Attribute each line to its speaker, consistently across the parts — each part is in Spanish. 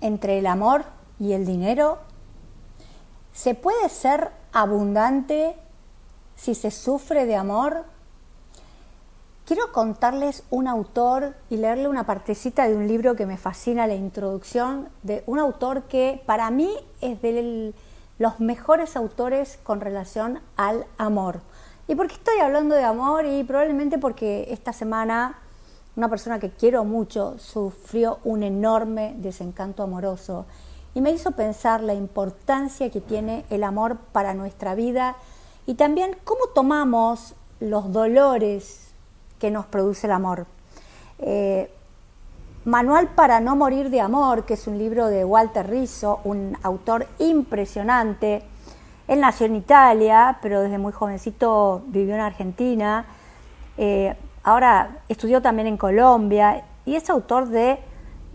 Speaker 1: entre el amor y el dinero? ¿Se puede ser abundante si se sufre de amor? Quiero contarles un autor y leerle una partecita de un libro que me fascina, la introducción, de un autor que para mí es de los mejores autores con relación al amor. ¿Y por qué estoy hablando de amor? Y probablemente porque esta semana una persona que quiero mucho sufrió un enorme desencanto amoroso y me hizo pensar la importancia que tiene el amor para nuestra vida y también cómo tomamos los dolores que nos produce el amor. Eh, Manual para no morir de amor, que es un libro de Walter Rizzo, un autor impresionante. Él nació en Italia, pero desde muy jovencito vivió en Argentina. Eh, ahora estudió también en Colombia y es autor de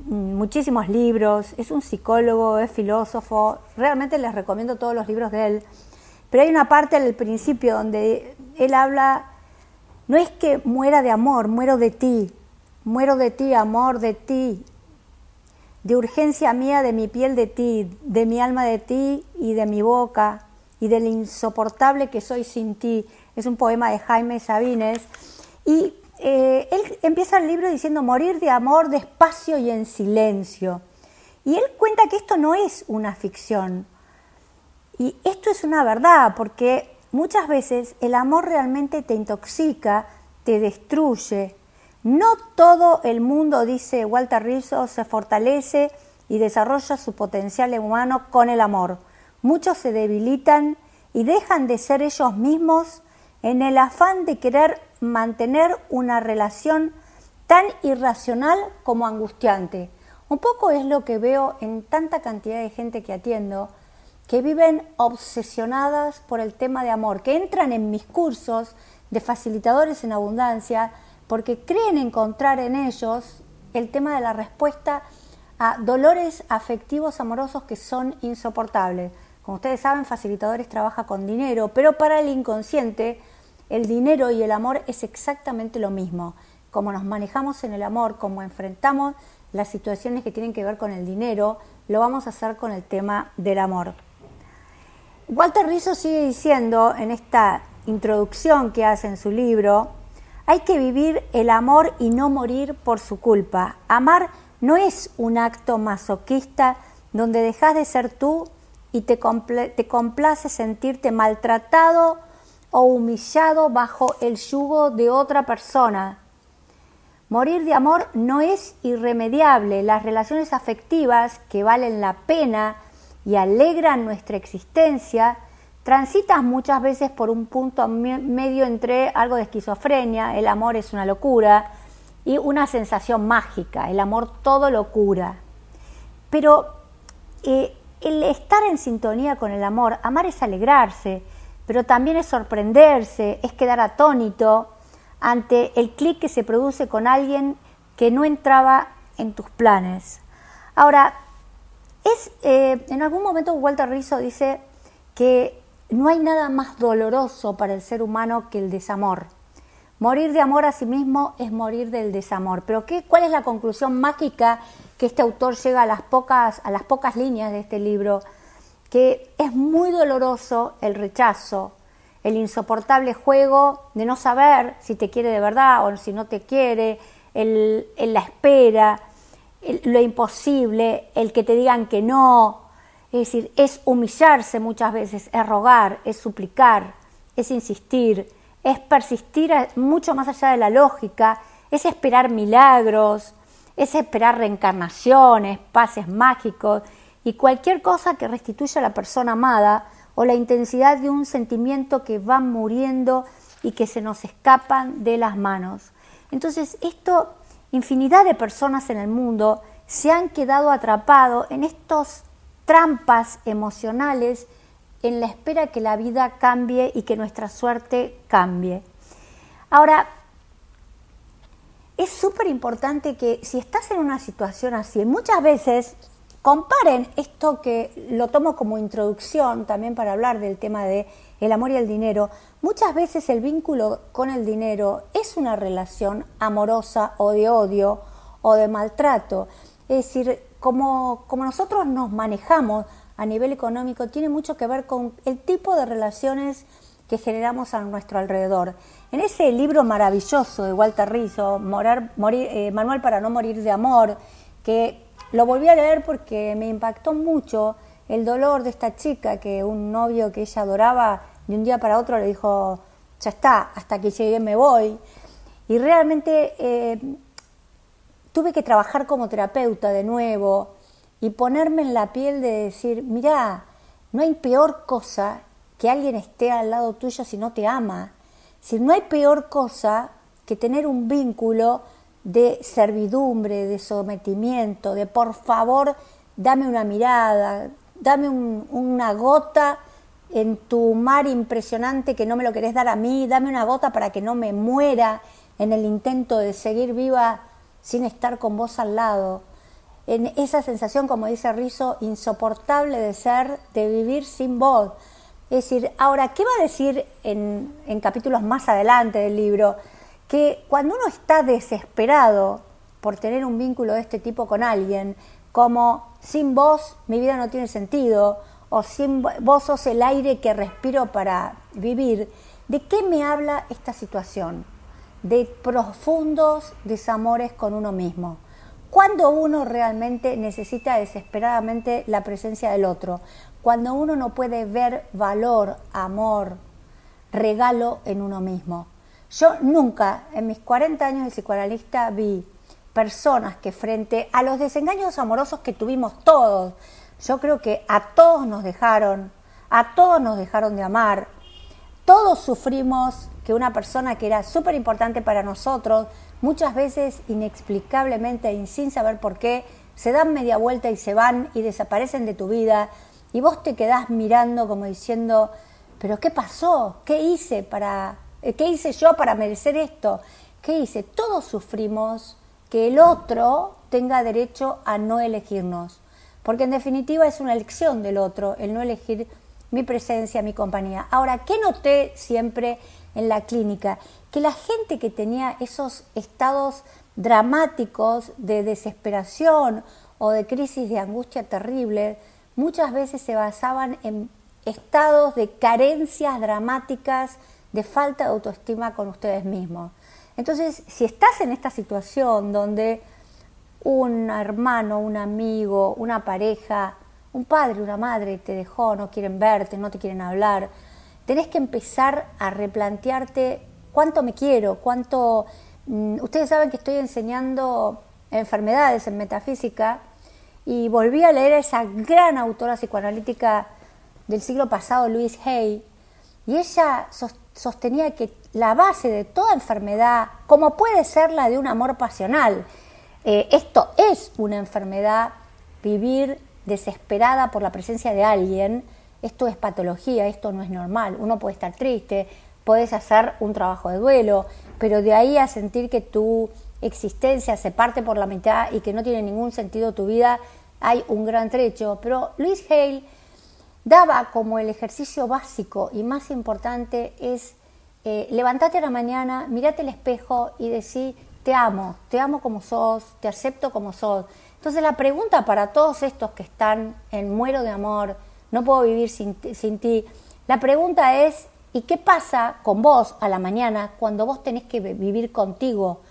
Speaker 1: mm, muchísimos libros, es un psicólogo, es filósofo, realmente les recomiendo todos los libros de él. Pero hay una parte al principio donde él habla no es que muera de amor, muero de ti, muero de ti, amor de ti, de urgencia mía, de mi piel de ti, de mi alma de ti y de mi boca, y del insoportable que soy sin ti. Es un poema de Jaime Sabines. Y eh, él empieza el libro diciendo morir de amor despacio y en silencio. Y él cuenta que esto no es una ficción. Y esto es una verdad, porque Muchas veces el amor realmente te intoxica, te destruye. No todo el mundo, dice Walter Rizzo, se fortalece y desarrolla su potencial humano con el amor. Muchos se debilitan y dejan de ser ellos mismos en el afán de querer mantener una relación tan irracional como angustiante. Un poco es lo que veo en tanta cantidad de gente que atiendo, que viven obsesionadas por el tema de amor, que entran en mis cursos de facilitadores en abundancia porque creen encontrar en ellos el tema de la respuesta a dolores afectivos amorosos que son insoportables. Como ustedes saben, facilitadores trabaja con dinero, pero para el inconsciente el dinero y el amor es exactamente lo mismo. Como nos manejamos en el amor, como enfrentamos las situaciones que tienen que ver con el dinero, lo vamos a hacer con el tema del amor. Walter Rizzo sigue diciendo en esta introducción que hace en su libro, hay que vivir el amor y no morir por su culpa. Amar no es un acto masoquista donde dejas de ser tú y te, te complace sentirte maltratado o humillado bajo el yugo de otra persona. Morir de amor no es irremediable. Las relaciones afectivas que valen la pena y alegran nuestra existencia, transitas muchas veces por un punto medio entre algo de esquizofrenia, el amor es una locura, y una sensación mágica, el amor todo locura. Pero eh, el estar en sintonía con el amor, amar es alegrarse, pero también es sorprenderse, es quedar atónito ante el clic que se produce con alguien que no entraba en tus planes. Ahora, es, eh, en algún momento Walter Rizzo dice que no hay nada más doloroso para el ser humano que el desamor. Morir de amor a sí mismo es morir del desamor. Pero ¿qué, ¿cuál es la conclusión mágica que este autor llega a las, pocas, a las pocas líneas de este libro? Que es muy doloroso el rechazo, el insoportable juego de no saber si te quiere de verdad o si no te quiere, el, la espera, lo imposible, el que te digan que no, es decir, es humillarse muchas veces, es rogar, es suplicar, es insistir, es persistir mucho más allá de la lógica, es esperar milagros, es esperar reencarnaciones, pases mágicos y cualquier cosa que restituya a la persona amada o la intensidad de un sentimiento que va muriendo y que se nos escapan de las manos. Entonces, esto infinidad de personas en el mundo se han quedado atrapados en estas trampas emocionales en la espera que la vida cambie y que nuestra suerte cambie. Ahora, es súper importante que si estás en una situación así, muchas veces comparen esto que lo tomo como introducción también para hablar del tema de el amor y el dinero, muchas veces el vínculo con el dinero es una relación amorosa o de odio o de maltrato. Es decir, como, como nosotros nos manejamos a nivel económico tiene mucho que ver con el tipo de relaciones que generamos a nuestro alrededor. En ese libro maravilloso de Walter Rizzo, eh, Manual para no morir de amor, que lo volví a leer porque me impactó mucho el dolor de esta chica que un novio que ella adoraba de un día para otro le dijo, ya está, hasta que llegué me voy. Y realmente eh, tuve que trabajar como terapeuta de nuevo y ponerme en la piel de decir, mira, no hay peor cosa que alguien esté al lado tuyo si no te ama. Si no hay peor cosa que tener un vínculo de servidumbre, de sometimiento, de por favor, dame una mirada, dame una gota en tu mar impresionante que no me lo querés dar a mí, dame una gota para que no me muera en el intento de seguir viva sin estar con vos al lado. En esa sensación, como dice Rizo, insoportable de ser, de vivir sin vos. Es decir, ahora, ¿qué va a decir en, en capítulos más adelante del libro? Que cuando uno está desesperado por tener un vínculo de este tipo con alguien, como sin vos mi vida no tiene sentido, o sin vos sos el aire que respiro para vivir, ¿de qué me habla esta situación? De profundos desamores con uno mismo. Cuando uno realmente necesita desesperadamente la presencia del otro, cuando uno no puede ver valor, amor, regalo en uno mismo. Yo nunca en mis 40 años de psicoanalista vi personas que frente a los desengaños amorosos que tuvimos todos, yo creo que a todos nos dejaron, a todos nos dejaron de amar, todos sufrimos que una persona que era súper importante para nosotros, muchas veces inexplicablemente y sin saber por qué, se dan media vuelta y se van y desaparecen de tu vida y vos te quedás mirando como diciendo, pero ¿qué pasó? ¿Qué hice para qué hice yo para merecer esto? ¿Qué hice? Todos sufrimos que el otro tenga derecho a no elegirnos porque en definitiva es una elección del otro, el no elegir mi presencia, mi compañía. Ahora, ¿qué noté siempre en la clínica? Que la gente que tenía esos estados dramáticos de desesperación o de crisis de angustia terrible, muchas veces se basaban en estados de carencias dramáticas, de falta de autoestima con ustedes mismos. Entonces, si estás en esta situación donde un hermano, un amigo, una pareja, un padre, una madre te dejó, no quieren verte, no te quieren hablar, tenés que empezar a replantearte cuánto me quiero, cuánto... Mm, ustedes saben que estoy enseñando enfermedades en metafísica y volví a leer a esa gran autora psicoanalítica del siglo pasado, Louise Hay, y ella sostenía que la base de toda enfermedad, como puede ser la de un amor pasional, eh, esto es una enfermedad, vivir desesperada por la presencia de alguien, esto es patología, esto no es normal. Uno puede estar triste, puedes hacer un trabajo de duelo, pero de ahí a sentir que tu existencia se parte por la mitad y que no tiene ningún sentido tu vida, hay un gran trecho. Pero Luis Hale daba como el ejercicio básico y más importante es eh, a la mañana, mirate el espejo y decir te amo, te amo como sos, te acepto como sos. Entonces la pregunta para todos estos que están en muero de amor, no puedo vivir sin, sin ti, la pregunta es, ¿y qué pasa con vos a la mañana cuando vos tenés que vivir contigo?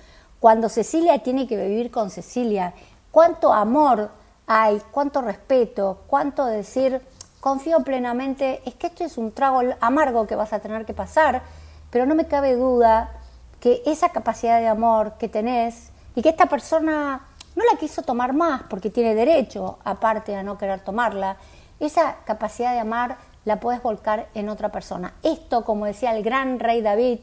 Speaker 1: Cuando Cecilia tiene que vivir con Cecilia. ¿Cuánto amor hay? ¿Cuánto respeto? ¿Cuánto decir, confío plenamente? Es que esto es un trago amargo que vas a tener que pasar, pero no me cabe duda que esa capacidad de amor que tenés y que esta persona no la quiso tomar más porque tiene derecho, aparte a no querer tomarla, esa capacidad de amar la puedes volcar en otra persona. Esto, como decía el gran rey David,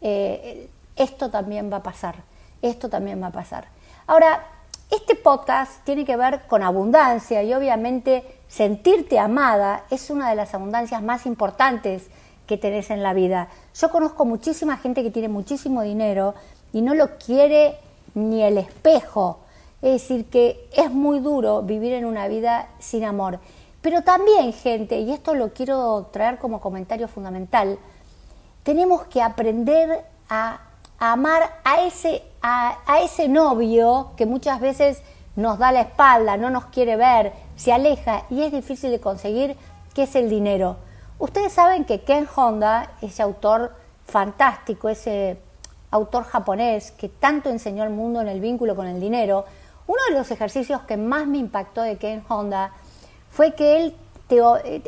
Speaker 1: eh, esto también va a pasar, esto también va a pasar. Ahora, este podcast tiene que ver con abundancia y obviamente sentirte amada es una de las abundancias más importantes que tenés en la vida. Yo conozco muchísima gente que tiene muchísimo dinero y no lo quiere ni el espejo. Es decir, que es muy duro vivir en una vida sin amor. Pero también, gente, y esto lo quiero traer como comentario fundamental, tenemos que aprender a, amar a ese, a ese novio que muchas veces nos da la espalda, no nos quiere ver, se aleja y es difícil de conseguir, que es el dinero. Ustedes saben que Ken Honda, ese autor fantástico, ese autor japonés que tanto enseñó al mundo en el vínculo con el dinero, uno de los ejercicios que más me impactó de Ken Honda fue que él,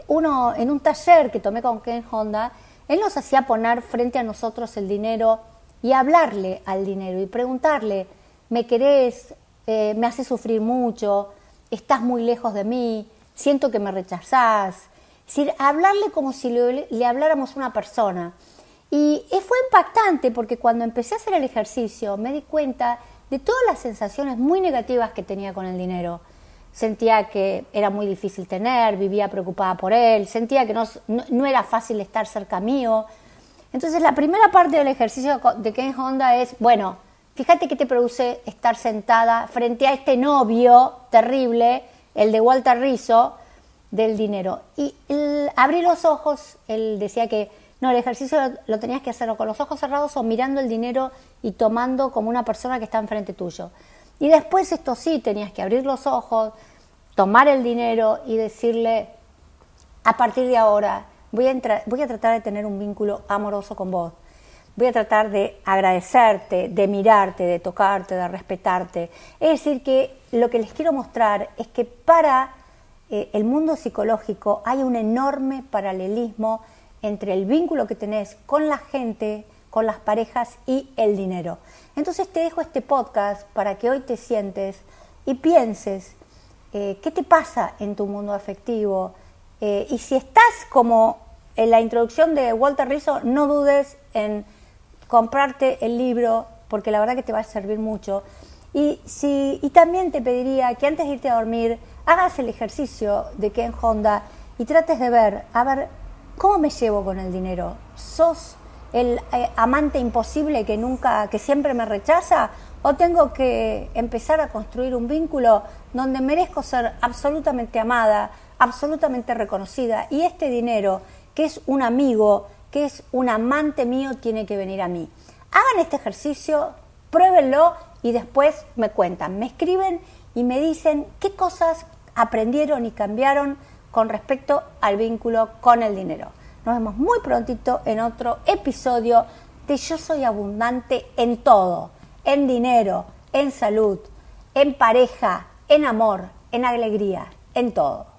Speaker 1: uno, en un taller que tomé con Ken Honda, él nos hacía poner frente a nosotros el dinero y hablarle al dinero y preguntarle, ¿me querés? Eh, ¿Me hace sufrir mucho? ¿Estás muy lejos de mí? ¿Siento que me rechazás? Es decir, hablarle como si le, le habláramos a una persona. Y fue impactante porque cuando empecé a hacer el ejercicio me di cuenta de todas las sensaciones muy negativas que tenía con el dinero. Sentía que era muy difícil tener, vivía preocupada por él, sentía que no, era fácil estar cerca mío. Entonces la primera parte del ejercicio de Ken Honda es, bueno, fíjate qué te produce estar sentada frente a este novio terrible, el de Walter Rizzo, del dinero. Y abrí los ojos, él decía que no, el ejercicio lo, tenías que hacer con los ojos cerrados o mirando el dinero y tomando como una persona que está enfrente tuyo. Y después esto sí, tenías que abrir los ojos, tomar el dinero y decirle, a partir de ahora voy a, voy a tratar de tener un vínculo amoroso con vos. Voy a tratar de agradecerte, de mirarte, de tocarte, de respetarte. Es decir, que lo que les quiero mostrar es que para eh, el mundo psicológico hay un enorme paralelismo entre el vínculo que tenés con la gente, con las parejas y el dinero. Entonces te dejo este podcast para que hoy te sientes y pienses eh, qué te pasa en tu mundo afectivo. Eh, y si estás como en la introducción de Walter Rizzo, no dudes en comprarte el libro porque la verdad que te va a servir mucho. Y, si, y también te pediría que antes de irte a dormir hagas el ejercicio de Ken Honda y trates de ver, a ver, ¿Cómo me llevo con el dinero? ¿Sos el eh, amante imposible que nunca, que siempre me rechaza? ¿O tengo que empezar a construir un vínculo donde merezco ser absolutamente amada, absolutamente reconocida? Y este dinero, que es un amigo, que es un amante mío, tiene que venir a mí. Hagan este ejercicio, pruébenlo y después me cuentan, me escriben y me dicen qué cosas aprendieron y cambiaron con respecto al vínculo con el dinero. Nos vemos muy prontito en otro episodio de Yo Soy Abundante en todo, en dinero, en salud, en pareja, en amor, en alegría, en todo.